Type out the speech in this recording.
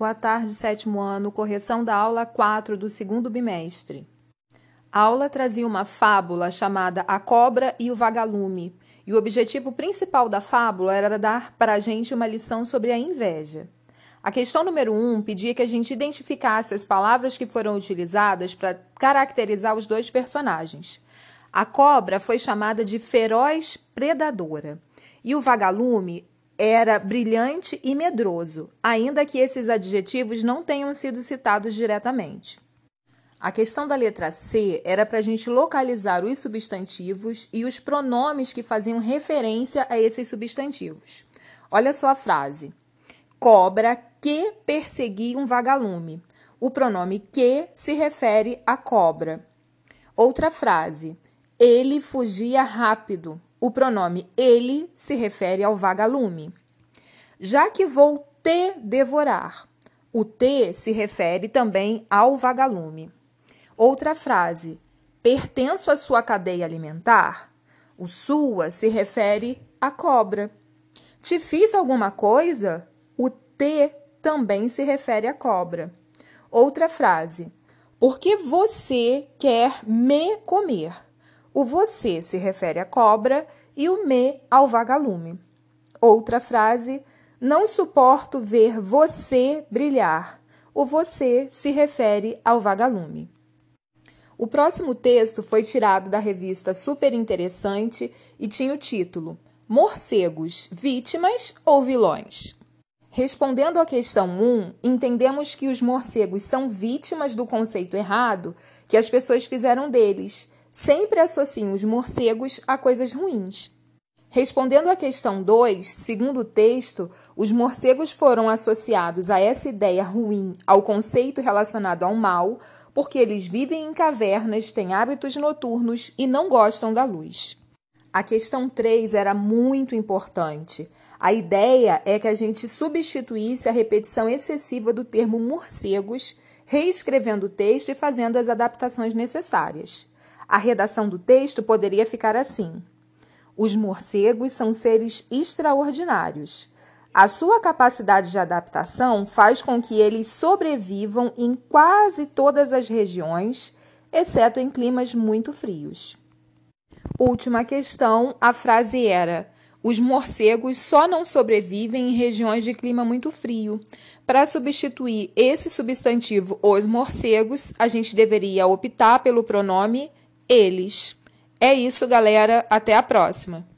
Boa tarde, sétimo ano, correção da aula 4 do segundo bimestre. A aula trazia uma fábula chamada A Cobra e o Vagalume, e o objetivo principal da fábula era dar para a gente uma lição sobre a inveja. A questão número 1 um pedia que a gente identificasse as palavras que foram utilizadas para caracterizar os dois personagens. A cobra foi chamada de feroz predadora e o vagalume era brilhante e medroso, ainda que esses adjetivos não tenham sido citados diretamente. A questão da letra C era para a gente localizar os substantivos e os pronomes que faziam referência a esses substantivos. Olha só a frase: Cobra que perseguia um vagalume. O pronome que se refere à cobra. Outra frase: Ele fugia rápido. O pronome ele se refere ao vagalume. Já que vou te devorar. O te se refere também ao vagalume. Outra frase: pertenço à sua cadeia alimentar. O sua se refere à cobra. Te fiz alguma coisa? O te também se refere à cobra. Outra frase: porque você quer me comer? O você se refere à cobra e o me ao vagalume. Outra frase: Não suporto ver você brilhar. O você se refere ao vagalume. O próximo texto foi tirado da revista Super Interessante e tinha o título Morcegos, vítimas ou vilões? Respondendo à questão 1, entendemos que os morcegos são vítimas do conceito errado que as pessoas fizeram deles sempre associam os morcegos a coisas ruins. Respondendo à questão 2, segundo o texto, os morcegos foram associados a essa ideia ruim ao conceito relacionado ao mal, porque eles vivem em cavernas, têm hábitos noturnos e não gostam da luz. A questão 3 era muito importante. A ideia é que a gente substituísse a repetição excessiva do termo morcegos, reescrevendo o texto e fazendo as adaptações necessárias. A redação do texto poderia ficar assim: Os morcegos são seres extraordinários. A sua capacidade de adaptação faz com que eles sobrevivam em quase todas as regiões, exceto em climas muito frios. Última questão: a frase era: Os morcegos só não sobrevivem em regiões de clima muito frio. Para substituir esse substantivo, os morcegos, a gente deveria optar pelo pronome eles. É isso, galera. Até a próxima.